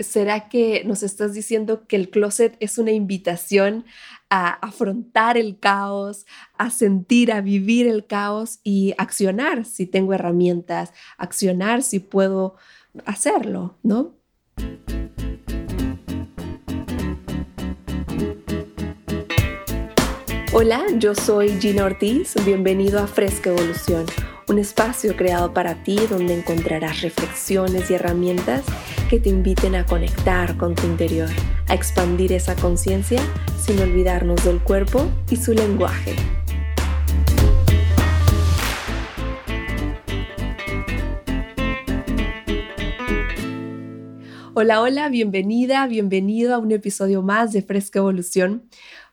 ¿será que nos estás diciendo que el closet es una invitación a afrontar el caos, a sentir, a vivir el caos y accionar si tengo herramientas, accionar si puedo hacerlo, ¿no? Hola, yo soy Gina Ortiz, bienvenido a Fresca Evolución, un espacio creado para ti donde encontrarás reflexiones y herramientas que te inviten a conectar con tu interior, a expandir esa conciencia sin olvidarnos del cuerpo y su lenguaje. Hola, hola, bienvenida, bienvenido a un episodio más de Fresca Evolución.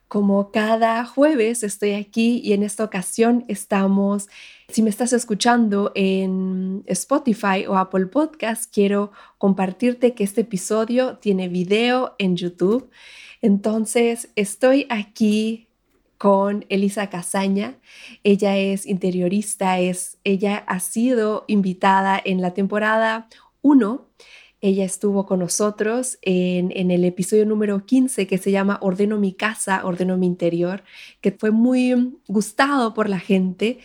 Como cada jueves estoy aquí y en esta ocasión estamos, si me estás escuchando en Spotify o Apple Podcast, quiero compartirte que este episodio tiene video en YouTube. Entonces estoy aquí con Elisa Casaña. Ella es interiorista, es, ella ha sido invitada en la temporada 1 ella estuvo con nosotros en, el episodio número 15 que se llama Ordeno mi casa, ordeno mi interior, que fue muy gustado por la gente.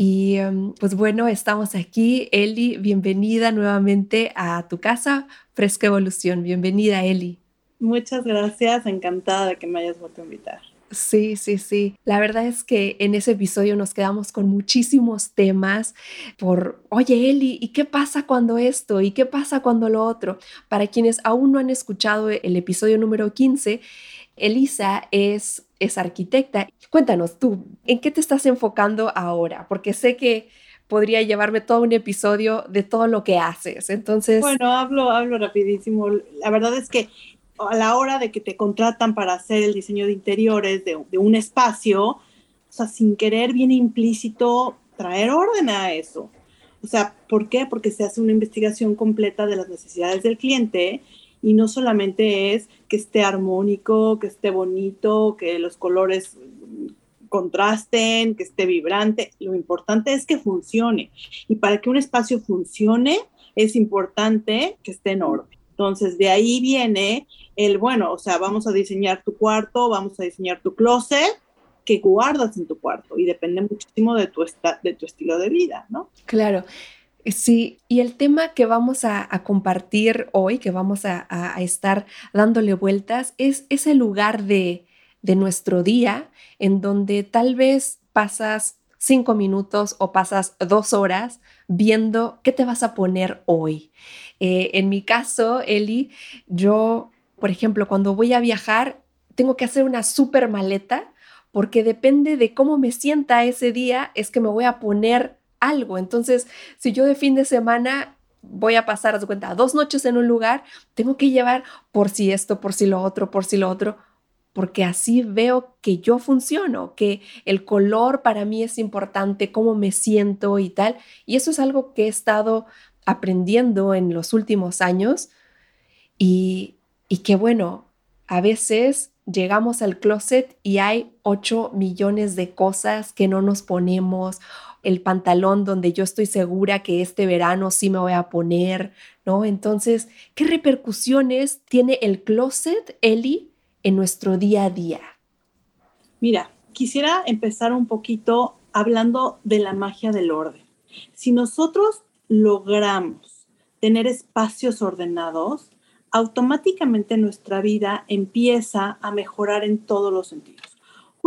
Y em, pues bueno, estamos aquí. Eli, bienvenida nuevamente a tu casa, Fresca Evolución. Bienvenida, Eli. Muchas gracias, encantada de que me hayas vuelto a invitar. Sí, sí, sí. La verdad es que en ese episodio nos quedamos con muchísimos temas por, oye Eli, ¿y qué pasa cuando esto? ¿Y qué pasa cuando lo otro? Para quienes aún no han escuchado el episodio número 15, Elisa es, es arquitecta. Cuéntanos tú, ¿en qué te estás enfocando ahora? Porque sé que podría llevarme todo un episodio de todo lo que haces. Entonces... Bueno, hablo, hablo rapidísimo. La verdad es que a la hora de que te contratan para hacer el diseño de interiores de, un espacio, o sea, sin querer viene implícito traer orden a eso. O sea, ¿por qué? Porque se hace una investigación completa de las necesidades del cliente y no solamente es que esté armónico, que esté bonito, que los colores contrasten, que esté vibrante. Lo importante es que funcione. Y para que un espacio funcione, es importante que esté en orden. Entonces, de ahí viene el, bueno, o sea, vamos a diseñar tu cuarto, vamos a diseñar tu closet, que guardas en tu cuarto y depende muchísimo de tu, de tu estilo de vida, ¿no? Claro. Sí, y el tema que vamos a, compartir hoy, que vamos a, estar dándole vueltas, es ese lugar de, nuestro día en donde tal vez pasas cinco minutos o pasas dos horas viendo qué te vas a poner hoy. Eh, en mi caso, Eli, yo, por ejemplo, cuando voy a viajar, tengo que hacer una super maleta porque depende de cómo me sienta ese día, es que me voy a poner algo. Entonces, si yo de fin de semana voy a pasar, a cuenta, dos noches en un lugar, tengo que llevar por si esto, por si lo otro, por si lo otro, porque así veo que yo funciono, que el color para mí es importante, cómo me siento y tal. Y eso es algo que he estado aprendiendo en los últimos años y, y que bueno, a veces llegamos al closet y hay 8 millones de cosas que no nos ponemos, el pantalón donde yo estoy segura que este verano sí me voy a poner, ¿no? Entonces, ¿qué repercusiones tiene el closet, Eli, en nuestro día a día? Mira, quisiera empezar un poquito hablando de la magia del orden. Si nosotros logramos tener espacios ordenados, automáticamente nuestra vida empieza a mejorar en todos los sentidos.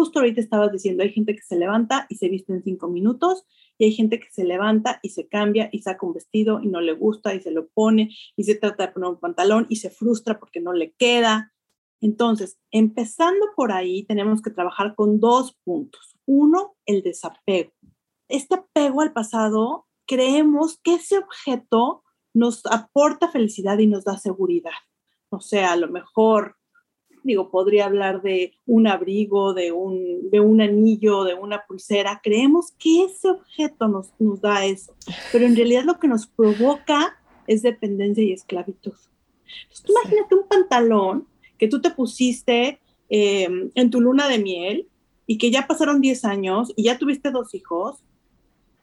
Justo ahorita estabas diciendo, hay gente que se levanta y se viste en cinco minutos y hay gente que se levanta y se cambia y saca un vestido y no le gusta y se lo pone y se trata de poner un pantalón y se frustra porque no le queda. Entonces, empezando por ahí, tenemos que trabajar con dos puntos. Uno, el desapego. Este apego al pasado creemos que ese objeto nos aporta felicidad y nos da seguridad. O sea, a lo mejor, digo, podría hablar de un abrigo, de un, de un anillo, de una pulsera. Creemos que ese objeto nos, nos da eso, pero en realidad lo que nos provoca es dependencia y esclavitud. Entonces, imagínate un pantalón que tú te pusiste em, en tu luna de miel y que ya pasaron 10 años y ya tuviste dos hijos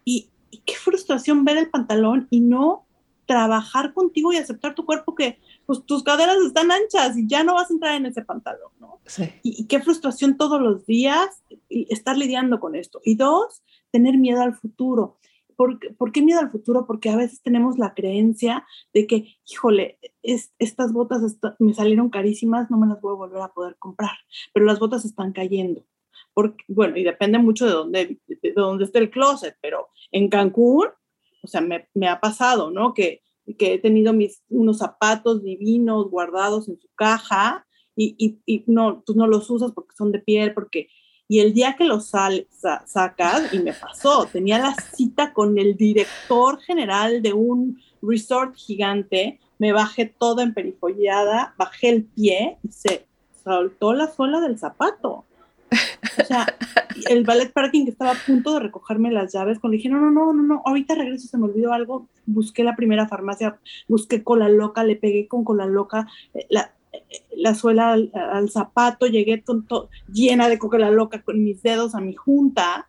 y y qué frustración ver el pantalón y no trabajar contigo y aceptar tu cuerpo que pues tus caderas están anchas y ya no vas a entrar en ese pantalón, ¿no? Sí. Y, qué frustración todos los días estar lidiando con esto. Y dos, tener miedo al futuro. ¿Por, ¿Por, qué miedo al futuro? Porque a veces tenemos la creencia de que, híjole, estas botas me salieron carísimas, no me las voy a volver a poder comprar, pero las botas están cayendo. Porque, bueno, y depende mucho de dónde, de dónde esté el closet, pero en Cancún, o sea, me, me ha pasado, ¿no? Que, que he tenido mis, unos zapatos divinos guardados en su caja y, y, y no, tú no los usas porque son de piel, porque y el día que lo sal, sacas, y me pasó, tenía la cita con el director general de un resort gigante, me bajé toda emperifollada, bajé el pie y se soltó la suela del zapato. O sea, el ballet parking que estaba a punto de recogerme las llaves, cuando dije, no, no, no, no, no, ahorita regreso, se me olvidó algo, busqué la primera farmacia, busqué cola loca, le pegué con cola loca, eh, la, la suela al, zapato, llegué con llena de coca la loca con mis dedos a mi junta.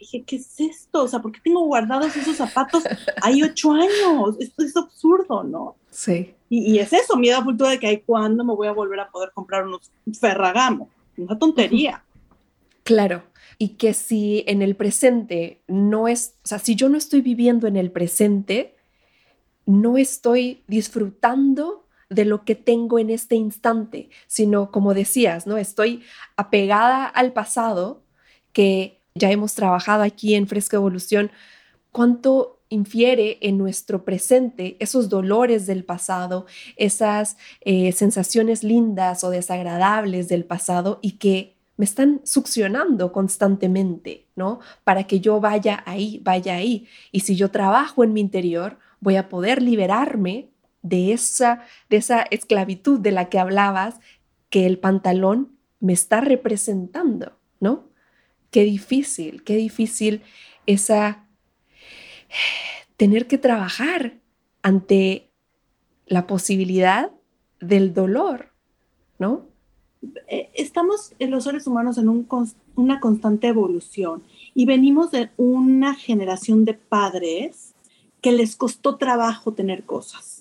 dije, ¿qué es esto? O sea, ¿por qué tengo guardados esos zapatos? Hay ocho años. Esto es absurdo, ¿no? Sí. Y, es eso, miedo a futuro de que hay cuándo me voy a volver a poder comprar unos Ferragamo. Una tontería. Claro. Y que si en el presente no es, o sea, si yo no estoy viviendo en el presente, no estoy disfrutando de lo que tengo en este instante, sino como decías, ¿no? Estoy apegada al pasado que ya hemos trabajado aquí en Fresca Evolución, cuánto infiere en nuestro presente esos dolores del pasado, esas eh, sensaciones lindas o desagradables del pasado y que me están succionando constantemente, ¿no? Para que yo vaya ahí, vaya ahí. Y si yo trabajo en mi interior, voy a poder liberarme de esa, de esa esclavitud de la que hablabas, que el pantalón me está representando, ¿no? Qué difícil, qué difícil esa tener que trabajar ante la posibilidad del dolor, ¿no? Eh, estamos en los seres humanos en una constante evolución y venimos de una generación de padres que les costó trabajo tener cosas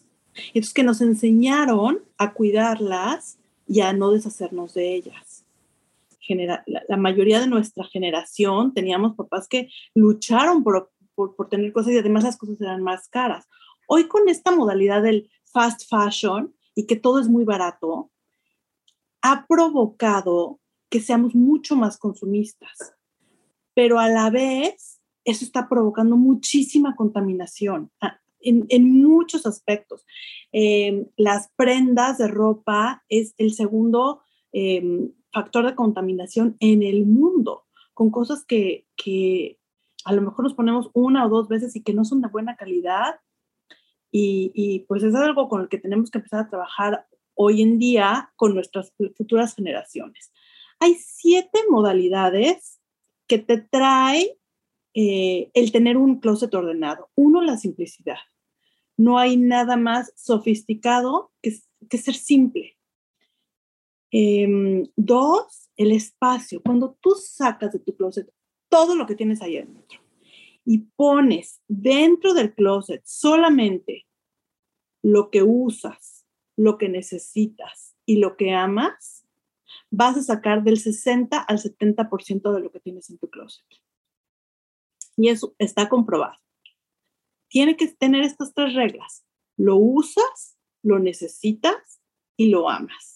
entonces, que nos enseñaron a cuidarlas y a no deshacernos de ellas. la, mayoría de nuestra generación teníamos papás que lucharon por, por, tener cosas y además las cosas eran más caras. Hoy con esta modalidad del fast fashion y que todo es muy barato, ha provocado que seamos mucho más consumistas, pero a la vez eso está provocando muchísima contaminación. Ah, en, muchos aspectos. Em, las prendas de ropa es el segundo em, factor de contaminación en el mundo, con cosas que, que, a lo mejor nos ponemos una o dos veces y que no son de buena calidad. Y, y pues es algo con el que tenemos que empezar a trabajar hoy en día con nuestras futuras generaciones. Hay siete modalidades que te trae eh, el tener un closet ordenado. Uno, la simplicidad no hay nada más sofisticado que, ser simple. Em, dos, el espacio. Cuando tú sacas de tu closet todo lo que tienes ahí adentro y pones dentro del closet solamente lo que usas, lo que necesitas y lo que amas, vas a sacar del 60 al 70% de lo que tienes en tu closet. Y eso está comprobado tiene que tener estas tres reglas. Lo usas, lo necesitas y lo amas.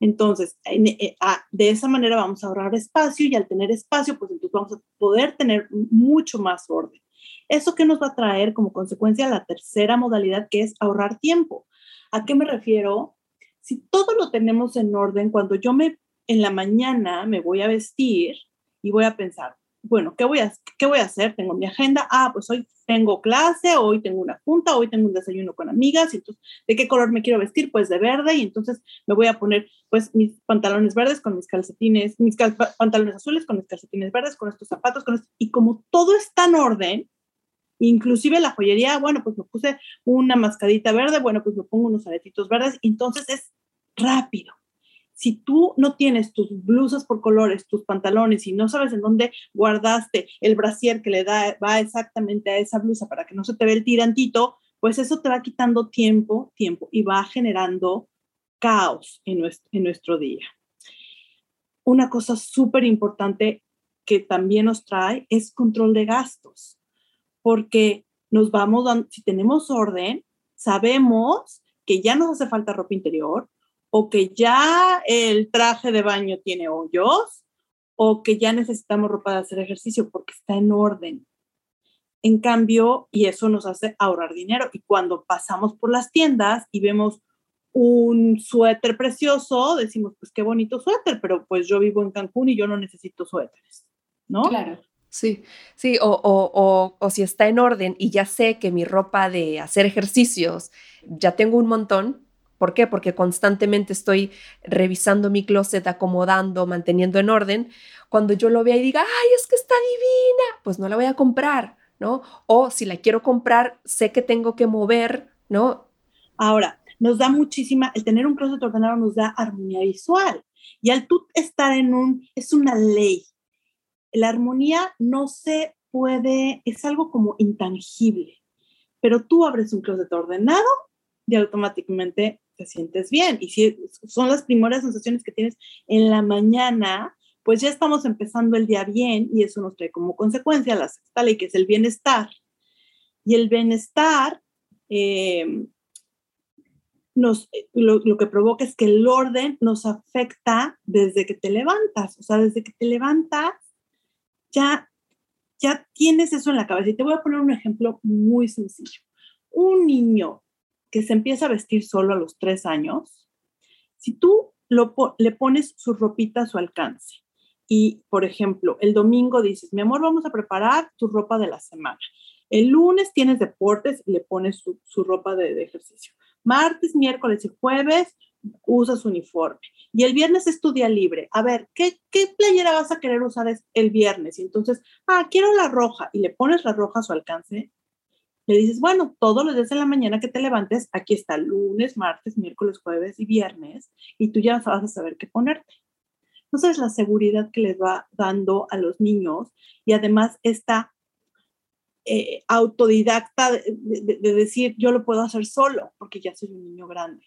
Entonces, eh, ah, de esa manera vamos a ahorrar espacio y al tener espacio, pues entonces vamos a poder tener mucho más orden. ¿Eso qué nos va a traer como consecuencia la tercera modalidad que es ahorrar tiempo? ¿A qué me refiero? Si todo lo tenemos en orden, cuando yo me en la mañana me voy a vestir y voy a pensar, bueno, ¿qué voy a, qué voy a hacer? Tengo mi agenda, ah, pues hoy tengo clase, hoy tengo una junta, hoy tengo un desayuno con amigas, y entonces, ¿de qué color me quiero vestir? Pues de verde, y entonces me voy a poner, pues, mis pantalones verdes con mis calcetines, mis pantalones azules con mis calcetines verdes, con estos zapatos, con y como todo está en orden, inclusive la joyería, bueno, pues me puse una mascadita verde, bueno, pues me pongo unos aretitos verdes, entonces es rápido. Si tú no tienes tus blusas por colores, tus pantalones y no sabes en dónde guardaste el brasier que le da, va exactamente a esa blusa para que no se te vea el tirantito, pues eso te va quitando tiempo, tiempo y va generando caos en nuestro, en nuestro día. Una cosa súper importante que también nos trae es control de gastos, porque nos vamos dando, si tenemos orden, sabemos que ya nos hace falta ropa interior o que ya el traje de baño tiene hoyos o que ya necesitamos ropa de hacer ejercicio porque está en orden. En cambio, y eso nos hace ahorrar dinero. Y cuando pasamos por las tiendas y vemos un suéter precioso, decimos, pues qué bonito suéter, pero pues yo vivo en Cancún y yo no necesito suéteres, ¿no? Claro. Sí, sí, o, o, o, o, si está en orden y ya sé que mi ropa de hacer ejercicios ya tengo un montón. ¿Por qué? Porque constantemente estoy revisando mi closet, acomodando, manteniendo en orden. Cuando yo lo vea y diga, ay, es que está divina, pues no la voy a comprar, ¿no? O si la quiero comprar, sé que tengo que mover, ¿no? Ahora, nos da muchísima, el tener un closet ordenado nos da armonía visual. Y al tú estar en un, es una ley, la armonía no se puede, es algo como intangible, pero tú abres un closet ordenado y automáticamente te sientes bien. Y si son las primeras sensaciones que tienes en la mañana, pues ya estamos empezando el día bien y eso nos trae como consecuencia la sexta ley, que es el bienestar. Y el bienestar eh, nos, lo, lo, que provoca es que el orden nos afecta desde que te levantas. O sea, desde que te levantas, ya, ya tienes eso en la cabeza. Y te voy a poner un ejemplo muy sencillo. Un niño que se empieza a vestir solo a los tres años, si tú le pones su ropita a su alcance y, por ejemplo, el domingo dices, mi amor, vamos a preparar tu ropa de la semana. El lunes tienes deportes y le pones su, ropa de, de, ejercicio. Martes, miércoles y jueves usas uniforme. Y el viernes es tu día libre. A ver, ¿qué, ¿qué playera vas a querer usar el viernes? Y entonces, ah, quiero la roja. Y le pones la roja a su alcance. Le dices, bueno, todos los días en la mañana que te levantes, aquí está lunes, martes, miércoles, jueves y viernes. Y tú ya vas a saber qué ponerte. Entonces, la seguridad que les va dando a los niños y además esta eh, autodidacta de, de, de, decir, yo lo puedo hacer solo porque ya soy un niño grande.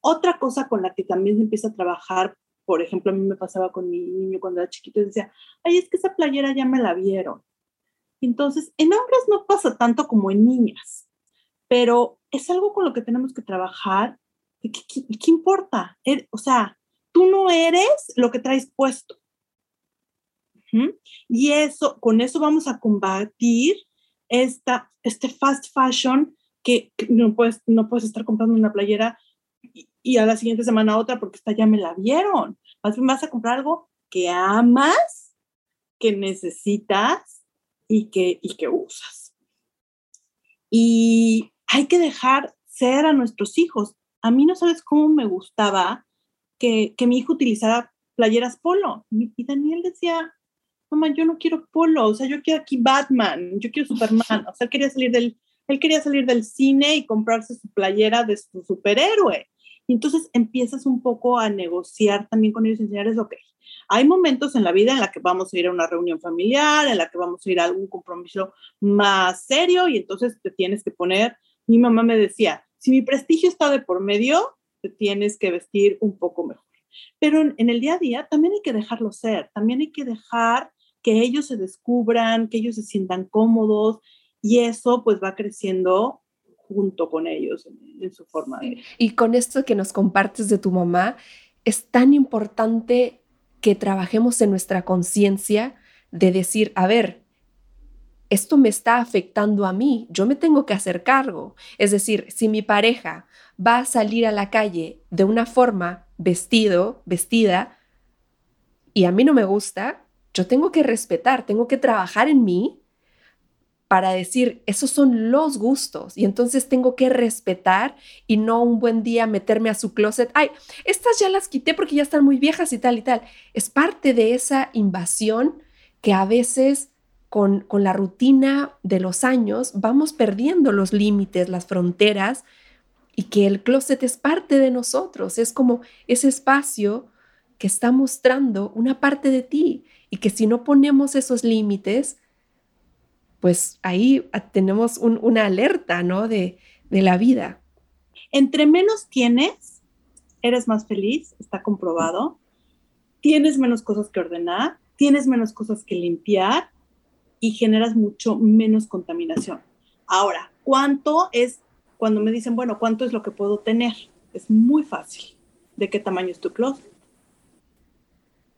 Otra cosa con la que también se empieza a trabajar, por ejemplo, a mí me pasaba con mi niño cuando era chiquito y decía, ay, es que esa playera ya me la vieron. Entonces, en hombres no pasa tanto como en niñas, pero es algo con lo que tenemos que trabajar. ¿Qué, qué, qué importa? Er, o sea, tú no eres lo que traes puesto. Y eso, con eso vamos a combatir esta, este fast fashion que, que no, puedes, no puedes estar comprando una playera y, a la siguiente semana otra porque esta ya me la vieron. Más bien vas a comprar algo que amas, que necesitas y que, y que usas. Y hay que dejar ser a nuestros hijos. A mí no sabes cómo me gustaba que, que mi hijo utilizara playeras polo. Y Daniel decía, mamá, yo no quiero polo, o sea, yo quiero aquí Batman, yo quiero Superman, o sea, quería salir del, él quería salir del cine y comprarse su playera de su superhéroe. Y entonces empiezas un poco a negociar también con ellos y enseñarles, ok, hay momentos en la vida en la que vamos a ir a una reunión familiar, en la que vamos a ir a algún compromiso más serio y entonces te tienes que poner, mi mamá me decía, si mi prestigio está de por medio, te tienes que vestir un poco mejor. Pero en, en el día a día también hay que dejarlo ser, también hay que dejar que ellos se descubran, que ellos se sientan cómodos y eso pues va creciendo junto con ellos en, en, su forma de... Y con esto que nos compartes de tu mamá, es tan importante que trabajemos en nuestra conciencia de decir, a ver, esto me está afectando a mí, yo me tengo que hacer cargo. Es decir, si mi pareja va a salir a la calle de una forma vestido, vestida, y a mí no me gusta, yo tengo que respetar, tengo que trabajar en mí para decir, esos son los gustos y entonces tengo que respetar y no un buen día meterme a su closet, ay, estas ya las quité porque ya están muy viejas y tal y tal. Es parte de esa invasión que a veces con, con la rutina de los años vamos perdiendo los límites, las fronteras y que el closet es parte de nosotros, es como ese espacio que está mostrando una parte de ti y que si no ponemos esos límites, pues ahí tenemos una alerta, ¿no? De, de la vida. Entre menos tienes, eres más feliz, está comprobado. Tienes menos cosas que ordenar, tienes menos cosas que limpiar y generas mucho menos contaminación. Ahora, ¿cuánto es cuando me dicen, bueno, ¿cuánto es lo que puedo tener? Es muy fácil. ¿De qué tamaño es tu closet?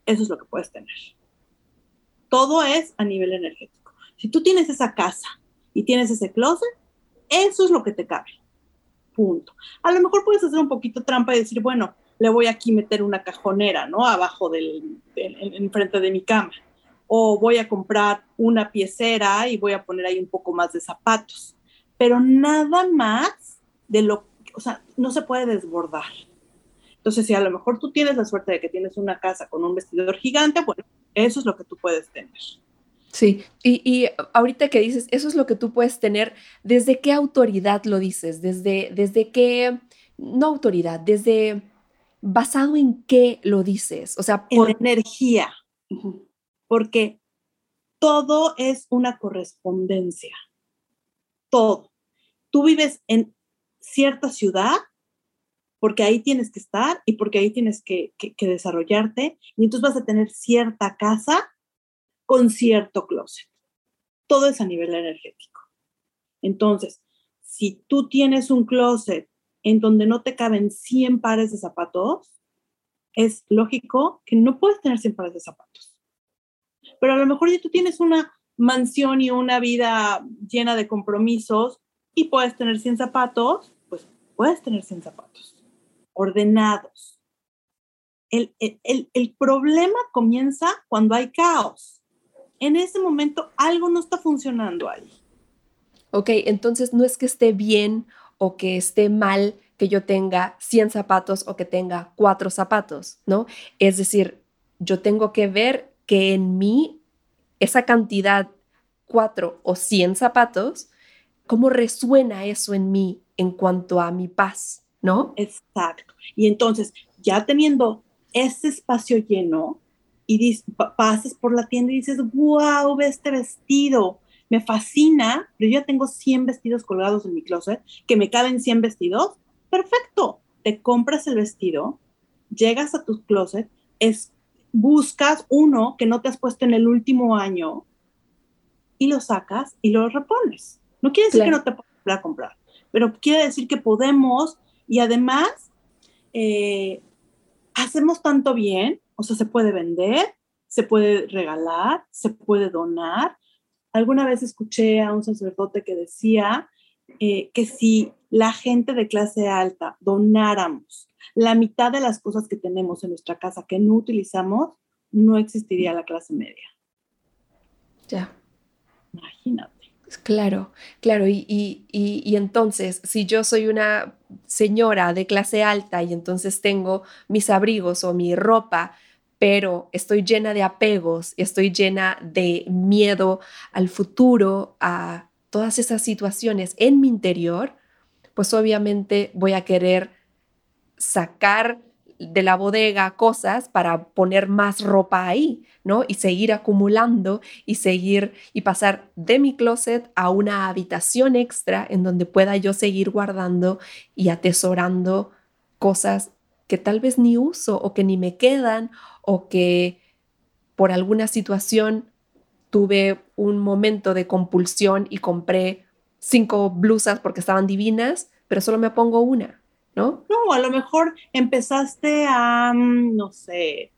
Eso es lo que puedes tener. Todo es a nivel energético. Si tú tienes esa casa y tienes ese closet, eso es lo que te cabe. Punto. A lo mejor puedes hacer un poquito trampa y decir, bueno, le voy aquí a meter una cajonera, ¿no? Abajo del, enfrente de mi cama. O voy a comprar una piecera y voy a poner ahí un poco más de zapatos pero nada más de lo, o sea, no se puede desbordar. Entonces, si a lo mejor tú tienes la suerte de que tienes una casa con un vestidor gigante, bueno, eso es lo que tú puedes tener. Sí, y, y, ahorita que dices, eso es lo que tú puedes tener, ¿desde qué autoridad lo dices? ¿Desde, desde qué, no autoridad, desde, basado en qué lo dices? O sea, por energía, porque todo es una correspondencia, todo tú vives en cierta ciudad porque ahí tienes que estar y porque ahí tienes que, desarrollarte y entonces vas a tener cierta casa con cierto closet. Todo es a nivel energético. Entonces, si tú tienes un closet en donde no te caben 100 pares de zapatos, es lógico que no puedes tener 100 pares de zapatos. Pero a lo mejor ya tú tienes una mansión y una vida llena de compromisos y puedes tener 100 zapatos, pues puedes tener 100 zapatos ordenados. El, el, el, problema comienza cuando hay caos. En ese momento algo no está funcionando ahí. Ok, entonces no es que esté bien o que esté mal que yo tenga 100 zapatos o que tenga 4 zapatos, ¿no? Es decir, yo tengo que ver que en mí esa cantidad 4 o 100 zapatos cómo resuena eso en mí en cuanto a mi paz, ¿no? Exacto. Y entonces, ya teniendo ese espacio lleno y pasas por la tienda y dices, wow, ve este vestido, me fascina, pero yo ya tengo 100 vestidos colgados en mi closet, que me caben 100 vestidos, perfecto, te compras el vestido, llegas a tu closet, es, buscas uno que no te has puesto en el último año y lo sacas y lo repones. No quiere decir que no te puedas comprar, pero quiere decir que podemos y además eh, hacemos tanto bien, o sea, se puede vender, se puede regalar, se puede donar. Alguna vez escuché a un sacerdote que decía eh, que si la gente de clase alta donáramos la mitad de las cosas que tenemos en nuestra casa que no utilizamos, no existiría la clase media. Ya. Imagínate. Claro, claro. Y, entonces, si yo soy una señora de clase alta y entonces tengo mis abrigos o mi ropa, pero estoy llena de apegos, estoy llena de miedo al futuro, a todas esas situaciones en mi interior, pues obviamente voy a querer sacar de la bodega cosas para poner más ropa ahí, ¿no? Y seguir acumulando y seguir y pasar de mi closet a una habitación extra en donde pueda yo seguir guardando y atesorando cosas que tal vez ni uso o que ni me quedan o que por alguna situación tuve un momento de compulsión y compré cinco blusas porque estaban divinas, pero solo me pongo una. ¿no? No, a lo mejor empezaste a, mm, no sé,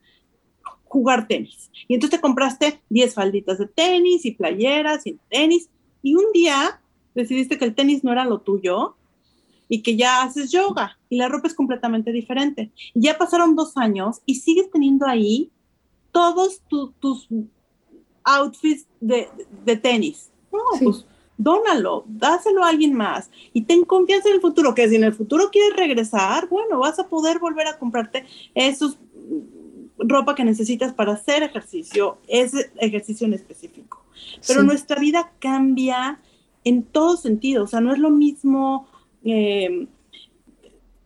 jugar tenis. Y entonces te compraste 10 falditas de tenis y playeras y tenis. Y un día decidiste que el tenis no era lo tuyo y que ya haces yoga y la ropa es completamente diferente. ya pasaron dos años y sigues teniendo ahí todos tus outfits de, tenis. No, pues dónalo, dáselo a alguien más y ten confianza en el futuro, que si en el futuro quieres regresar, bueno, vas a poder volver a comprarte esos mm, ropa que necesitas para hacer ejercicio, ese ejercicio en específico. Pero nuestra vida cambia en todo sentido, o sea, no es lo mismo em,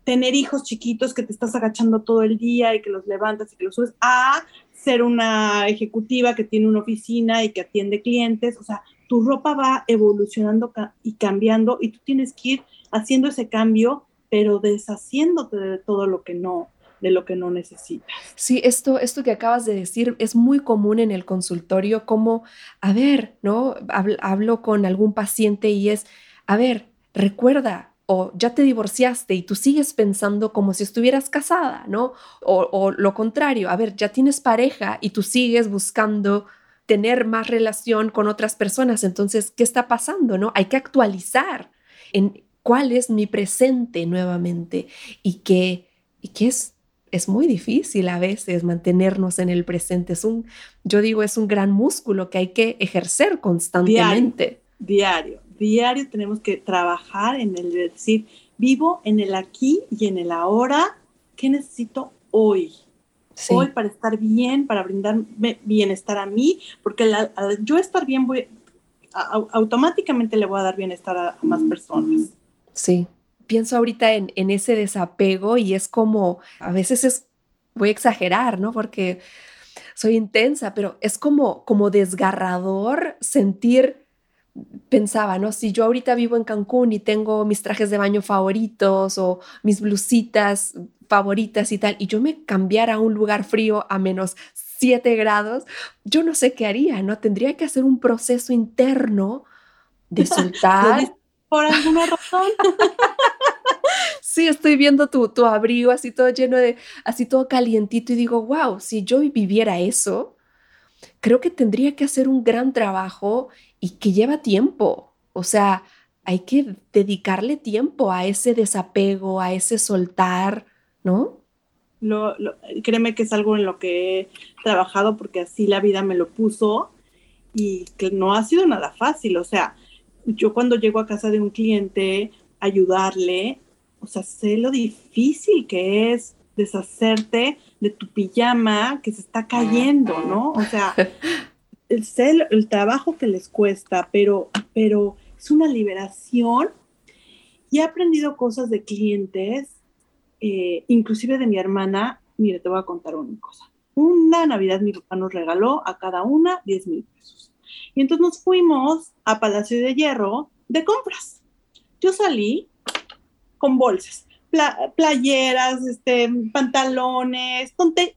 tener hijos chiquitos que te estás agachando todo el día y que los levantas y que los subes, a ser una ejecutiva que tiene una oficina y que atiende clientes. O sea, tu ropa va evolucionando y cambiando y tú tienes que ir haciendo ese cambio, pero deshaciéndote de todo lo que no, de lo que no necesitas. Sí, esto, esto que acabas de decir es muy común en el consultorio, como, a ver, ¿no? Hablo, con algún paciente y es, a ver, recuerda, o ya te divorciaste y tú sigues pensando como si estuvieras casada, ¿no? O, o, lo contrario, a ver, ya tienes pareja y tú sigues buscando tener más relación con otras personas, entonces, ¿qué está pasando, no? Hay que actualizar en cuál es mi presente nuevamente y que, y que es es muy difícil a veces mantenernos en el presente. Es un, yo digo, es un gran músculo que hay que ejercer constantemente. Diario, diario, tenemos que trabajar en el decir, vivo en el aquí y en el ahora. ¿Qué necesito hoy? Hoy para estar bien, para brindarme bienestar a mí, porque al, yo estar bien, voy, automáticamente le voy a dar bienestar a más personas. Sí, pienso ahorita en, ese desapego y es como, a veces es, voy a exagerar, ¿no? Porque soy intensa, pero es como, como desgarrador sentir, pensaba, ¿no? Si yo ahorita vivo en Cancún y tengo mis trajes de baño favoritos o mis blusitas favoritas y tal, y yo me cambiara a un lugar frío a menos 7 grados, yo no sé qué haría, ¿no? Tendría que hacer un proceso interno de soltar por alguna razón. sí, estoy viendo tu, tu abrigo así todo lleno de, así todo calientito y digo, wow, si yo viviera eso, creo que tendría que hacer un gran trabajo y que lleva tiempo. O sea, hay que dedicarle tiempo a ese desapego, a ese soltar, ¿no? Lo, créeme que es algo en lo que he trabajado porque así la vida me lo puso y que no ha sido nada fácil. O sea, yo cuando llego a casa de un cliente, ayudarle, o sea, sé lo difícil que es deshacerte de tu pijama que se está cayendo, ¿no? O sea, sé el, trabajo que les cuesta, pero, pero es una liberación. Y he aprendido cosas de clientes, eh, inclusive de mi hermana. Mire, te voy a contar una cosa. Una Navidad mi papá nos regaló a cada una 10 mil pesos. Y entonces nos fuimos a Palacio de Hierro de compras. Yo salí con bolsas, playeras, este, pantalones,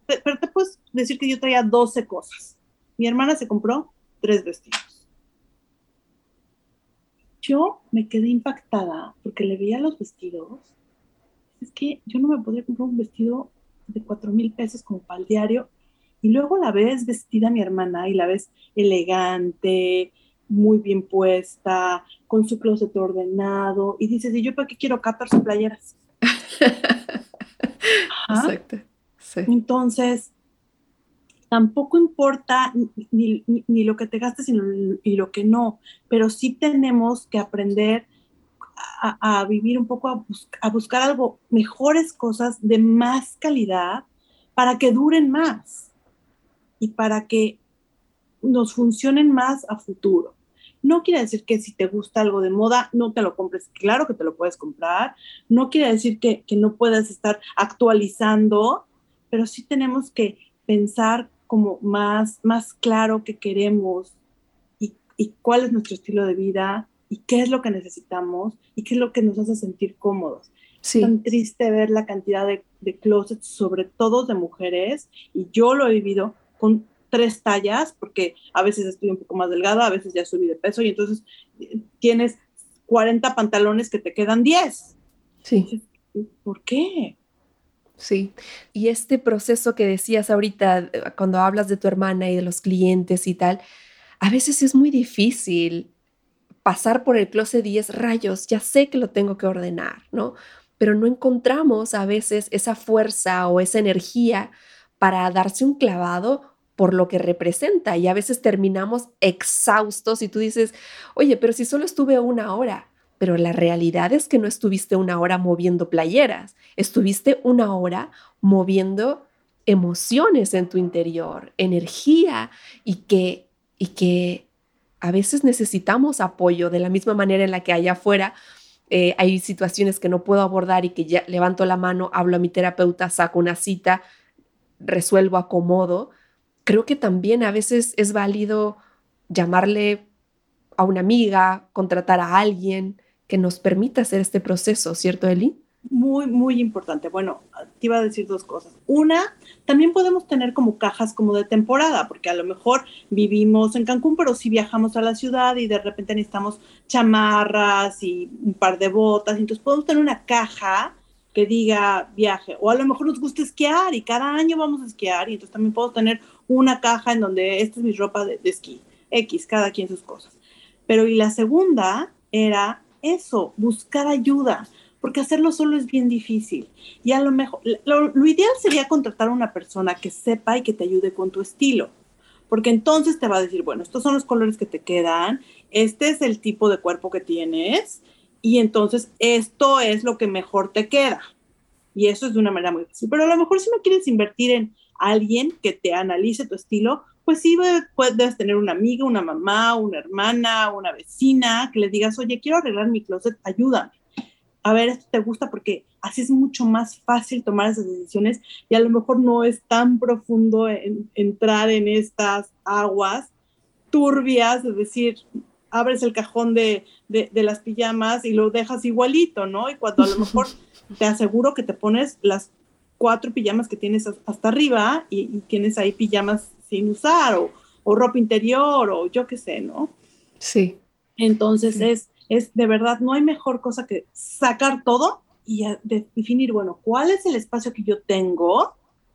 pero te puedes decir que yo traía 12 cosas. Mi hermana se compró tres vestidos. Yo me quedé impactada porque le veía los vestidos. Es que yo no me podría comprar un vestido de 4 mil pesos como para el diario y luego la ves vestida mi hermana y la ves elegante, muy bien puesta, con su closet ordenado, y dices, ¿y yo para qué quiero 14 playeras? Exacto. Entonces, tampoco importa ni, lo que te gastes y lo que no, pero sí tenemos que aprender a, vivir un poco, a, a, buscar algo, mejores cosas de más calidad para que duren más y para que nos funcionen más a futuro. No quiere decir que si te gusta algo de moda, no te lo compres. Claro que te lo puedes comprar. No quiere decir que, no puedas estar actualizando, pero sí tenemos que pensar como más, más claro qué queremos y, cuál es nuestro estilo de vida y qué es lo que necesitamos y qué es lo que nos hace sentir cómodos. Es tan triste ver la cantidad de, de closets, sobre todo de mujeres, y yo lo he vivido, con tres tallas, porque a veces estoy un poco más delgada, a veces ya subí de peso y entonces eh, tienes 40 pantalones que te quedan 10. Sí. ¿Por qué? Sí, y este proceso que decías ahorita, eh, cuando hablas de tu hermana y de los clientes y tal, a veces es muy difícil pasar por el closet 10 rayos, ya sé que lo tengo que ordenar, ¿no? Pero no encontramos a veces esa fuerza o esa energía para darse un clavado por lo que representa. Y a veces terminamos exhaustos y tú dices, oye, pero si solo estuve una hora, pero la realidad es que no estuviste una hora moviendo playeras, estuviste una hora moviendo emociones en tu interior, energía y que, y que a veces necesitamos apoyo de la misma manera en la que allá afuera eh, hay situaciones que no puedo abordar y que ya levanto la mano, hablo a mi terapeuta, saco una cita, resuelvo, acomodo. Creo que también a veces es válido llamarle a una amiga, contratar a alguien que nos permita hacer este proceso, ¿cierto, Eli? Muy, muy importante. Bueno, te iba a decir dos cosas. Una, también podemos tener como cajas como de temporada, porque a lo mejor vivimos en Cancún, pero si viajamos a la ciudad y de repente necesitamos chamarras y un par de botas, entonces podemos tener una caja que diga viaje, o a lo mejor nos gusta esquiar y cada año vamos a esquiar y entonces también puedo tener una caja en donde esta es mi ropa de, de esquí, X, cada quien sus cosas. Pero y la segunda era eso, buscar ayuda porque hacerlo solo es bien difícil. Y a lo mejor, lo, ideal sería contratar a una persona que sepa y que te ayude con tu estilo, porque entonces te va a decir, bueno, estos son los colores que te quedan, este es el tipo de cuerpo que tienes, y entonces esto es lo que mejor te queda. Y eso es de una manera muy fácil. Pero a lo mejor si no quieres invertir en alguien que te analice tu estilo, pues sí puedes tener una amiga, una mamá, una hermana, una vecina, que le digas, oye, quiero arreglar mi closet, ayúdame a ver, esto te gusta porque así es mucho más fácil tomar esas decisiones y a lo mejor no es tan profundo entrar en estas aguas turbias, es decir, abres el cajón de, las pijamas y lo dejas igualito, ¿no? Y cuando a lo mejor te aseguro que te pones las cuatro pijamas que tienes hasta arriba y, tienes ahí pijamas sin usar o, o, ropa interior o yo qué sé, ¿no? Sí. Entonces es es de verdad, no hay mejor cosa que sacar todo y definir, bueno, cuál es el espacio que yo tengo,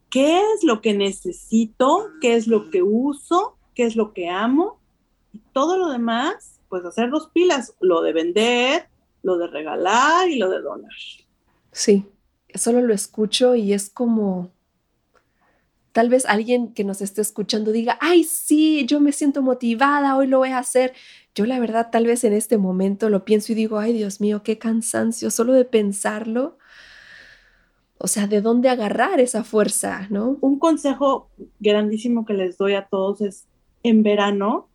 qué es lo que necesito, qué es lo que uso, qué es lo que amo, y todo lo demás, pues hacer dos pilas, lo de vender, lo de regalar y lo de donar. Sí, solo lo escucho y es como, tal vez alguien que nos esté escuchando diga, ay, sí, yo me siento motivada, hoy lo voy a hacer. Yo la verdad tal vez en este momento lo pienso y digo, ay Dios mío, qué cansancio solo de pensarlo. O sea, ¿de dónde agarrar esa fuerza, no? Un consejo grandísimo que les doy a todos es en verano,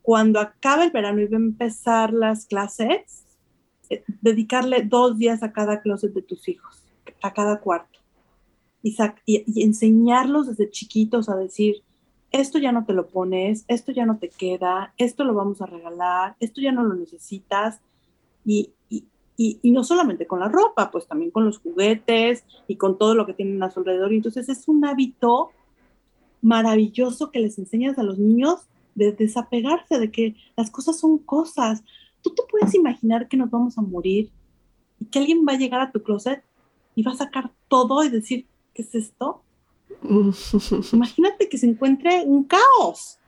cuando acabe el verano y va a empezar las clases, eh, dedicarle dos días a cada closet de tus hijos, a cada cuarto. Y, y enseñarlos desde chiquitos a decir, esto ya no te lo pones, esto ya no te queda, esto lo vamos a regalar, esto ya no lo necesitas. Y, no solamente con la ropa, pues también con los juguetes y con todo lo que tienen a su alrededor. Y entonces es un hábito maravilloso que les enseñas a los niños de desapegarse de que las cosas son cosas. Tú te puedes imaginar que nos vamos a morir y que alguien va a llegar a tu closet y va a sacar todo y decir, ¿qué es esto? Imagínate que se encuentre un caos.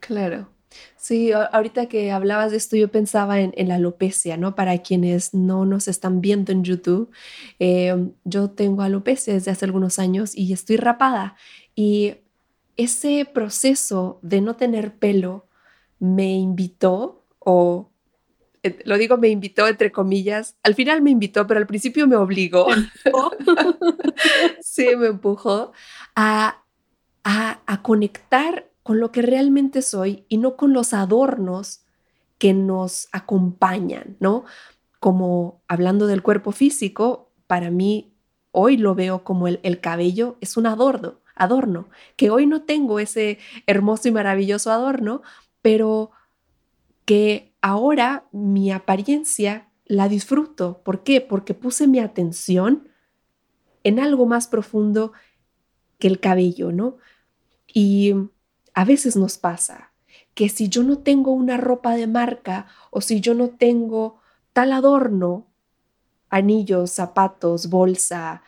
Claro. Sí, ahorita que hablabas de esto, yo pensaba en, la alopecia, ¿no? Para quienes no nos están viendo en YouTube, em, yo tengo alopecia desde hace algunos años y estoy rapada. Y ese proceso de no tener pelo me invitó, o lo digo me invitó entre comillas, al final me invitó, pero al principio me obligó. sí, me empujó a, a, conectar con lo que realmente soy y no con los adornos que nos acompañan, ¿no? Como hablando del cuerpo físico, para mí hoy lo veo como el, el, cabello es un adorno, adorno, que hoy no tengo ese hermoso y maravilloso adorno, pero que ahora mi apariencia la disfruto. ¿Por qué? Porque puse mi atención en algo más profundo que el cabello, ¿no? Y a veces nos pasa que si yo no tengo una ropa de marca o si yo no tengo tal adorno, anillos, zapatos, bolsa,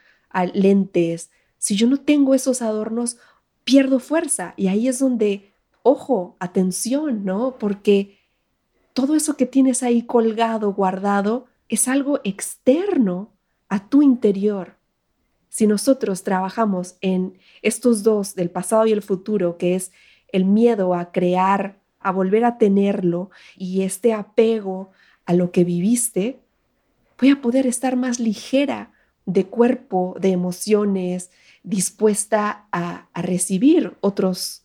lentes, si yo no tengo esos adornos, pierdo fuerza. Y ahí es donde, ojo, atención, ¿no? Porque todo eso que tienes ahí colgado, guardado, es algo externo a tu interior si nosotros trabajamos en estos dos, del pasado y el futuro, que es el miedo a crear, a volver a tenerlo y este apego a lo que viviste, voy a poder estar más ligera de cuerpo, de emociones, dispuesta a, recibir otros,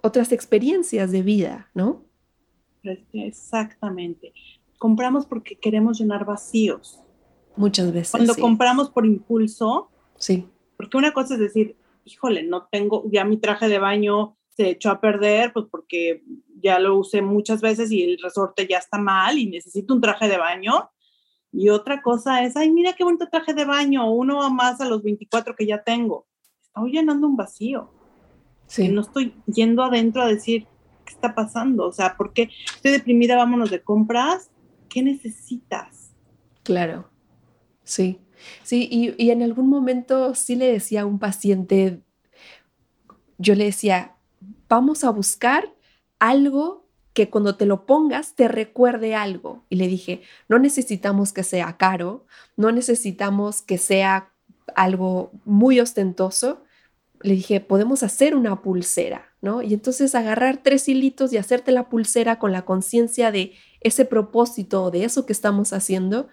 otras experiencias de vida, ¿no? Exactamente. compramos porque queremos llenar vacíos. Muchas veces. Cuando compramos por impulso. Sí. Porque una cosa es decir, híjole, no tengo, ya mi traje de baño se echó a perder, pues porque ya lo usé muchas veces y el resorte ya está mal y necesito un traje de baño. Y otra cosa es, ay, mira qué bonito traje de baño, uno más a los 24 que ya tengo. Estoy llenando un vacío. Sí. no estoy yendo adentro a decir, ¿qué está pasando? O sea, ¿por qué estoy deprimida? Vámonos de compras. ¿Qué necesitas? Claro, sí. Sí, y, y en algún momento sí le decía a un paciente, yo le decía, vamos a buscar algo que cuando te lo pongas te recuerde algo. Y le dije, no necesitamos que sea caro, no necesitamos que sea algo muy ostentoso. Le dije, podemos hacer una pulsera, Y entonces agarrar tres hilitos y hacerte la pulsera con la conciencia de ese propósito, de eso que estamos haciendo,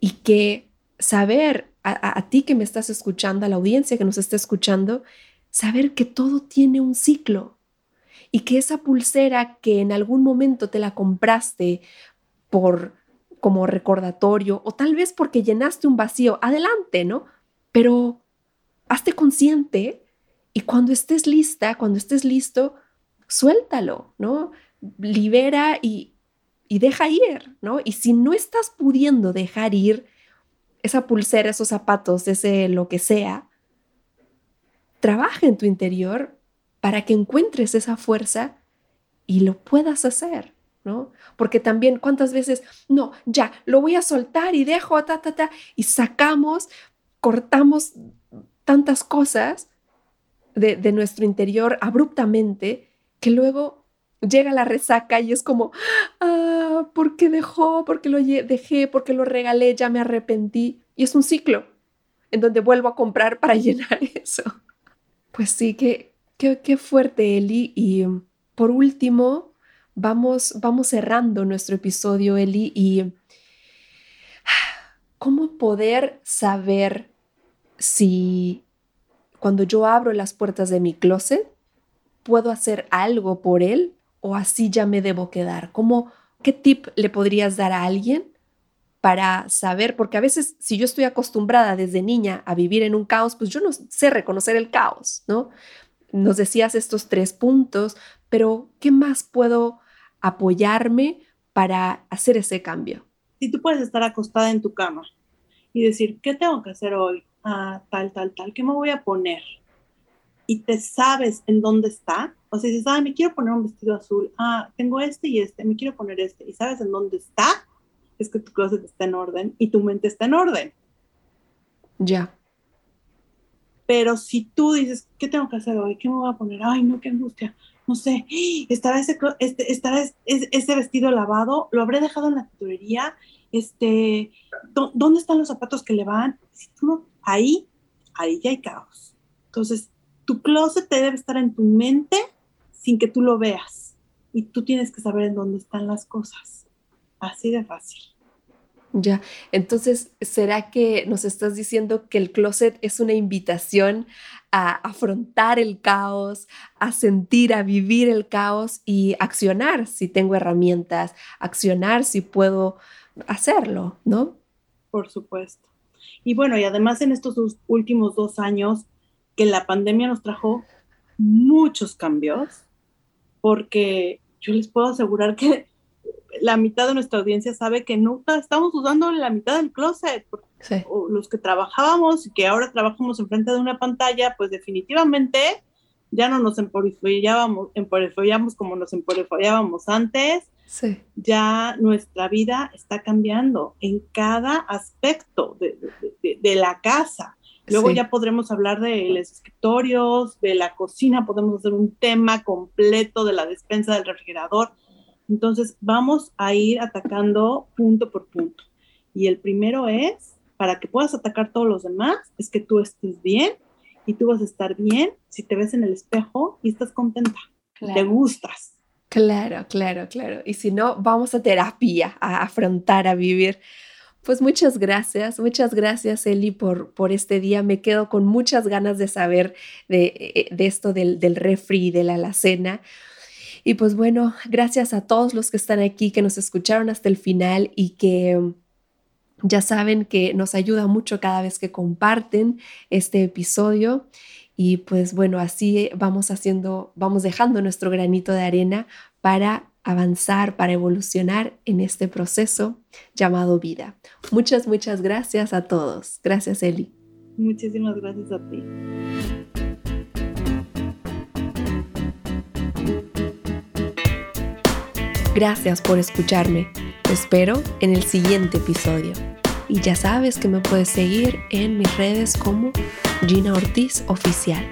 y que saber a, a, ti que me estás escuchando, a la audiencia que nos está escuchando, saber que todo tiene un ciclo y que esa pulsera que en algún momento te la compraste por como recordatorio o tal vez porque llenaste un vacío, adelante, ¿no? Pero hazte consciente y cuando estés lista, cuando estés listo, suéltalo, ¿no? Libera y, y deja ir, ¿no? Y si no estás pudiendo dejar ir esa pulsera, esos zapatos, ese lo que sea, trabaja en tu interior para que encuentres esa fuerza y lo puedas hacer, ¿no? Porque también, ¿cuántas veces? No, ya, lo voy a soltar y dejo, ta, ta, ta, y sacamos, cortamos tantas cosas de, nuestro interior abruptamente que luego llega la resaca y es como, ah, ¿por qué dejó? ¿Por qué lo dejé? ¿Por qué lo regalé? Ya me arrepentí. Y es un ciclo en donde vuelvo a comprar para llenar eso. Pues sí, qué, qué, fuerte, Eli. Y por último, vamos, vamos cerrando nuestro episodio, Eli, y cómo poder saber si cuando yo abro las puertas de mi closet, puedo hacer algo por él o así ya me debo quedar. ¿Cómo, ¿Qué tip le podrías dar a alguien para saber, porque a veces si yo estoy acostumbrada desde niña a vivir en un caos, pues yo no sé reconocer el caos, ¿no? Nos decías estos tres puntos, pero ¿qué más puedo apoyarme para hacer ese cambio? Si tú puedes estar acostada en tu cama y decir, ¿qué tengo que hacer hoy? Ah, tal, tal, tal, ¿qué me voy a poner? Y te sabes en dónde está. O sea, dices, ah, me quiero poner un vestido azul. Ah, tengo este y este, me quiero poner este. Y sabes en dónde está es que tu closet está en orden y tu mente está en orden. Ya. Pero si tú dices, ¿qué tengo que hacer hoy? ¿Qué me voy a poner? Ay, no, qué angustia. No sé, estará ese, este, estará ese, vestido lavado, lo habré dejado en la tintorería, este, ¿dónde están los zapatos que le van? Si tú no, ahí, ahí ya hay caos. Entonces, tu closet te debe estar en tu mente sin que tú lo veas. Y tú tienes que saber en dónde están las cosas. Así de fácil. Ya, entonces, ¿será que nos estás diciendo que el closet es una invitación a afrontar el caos, a sentir, a vivir el caos y accionar si tengo herramientas, accionar si puedo hacerlo, ¿no? Por supuesto. Y bueno, y además en estos últimos dos años que la pandemia nos trajo muchos cambios, porque yo les puedo asegurar que la mitad de nuestra audiencia sabe que nunca estamos usando la mitad del closet. O los que trabajábamos y que ahora trabajamos enfrente de una pantalla, pues definitivamente ya no nos emporifollamos, como nos emporifollábamos antes. Ya nuestra vida está cambiando en cada aspecto de, la casa. Luego ya podremos hablar de los escritorios, de la cocina, podemos hacer un tema completo de la despensa del refrigerador entonces, vamos a ir atacando punto por punto. Y el primero es, para que puedas atacar todos los demás, es que tú estés bien y tú vas a estar bien si te ves en el espejo y estás contenta, te gustas. Claro, claro, claro. Y si no, vamos a terapia, a afrontar, a vivir. Pues muchas gracias, muchas gracias Eli por, por este día. Me quedo con muchas ganas de saber de, de esto del, del refri y de la alacena. Y pues bueno, gracias a todos los que están aquí, que nos escucharon hasta el final y que ya saben que nos ayuda mucho cada vez que comparten este episodio. Y pues bueno, así vamos haciendo, vamos dejando nuestro granito de arena para avanzar, para evolucionar en este proceso llamado vida. Muchas, muchas gracias a todos. Gracias, Eli. Muchísimas gracias a ti. Gracias por escucharme. Te espero en el siguiente episodio. Y ya sabes que me puedes seguir en mis redes como Gina Ortiz Oficial.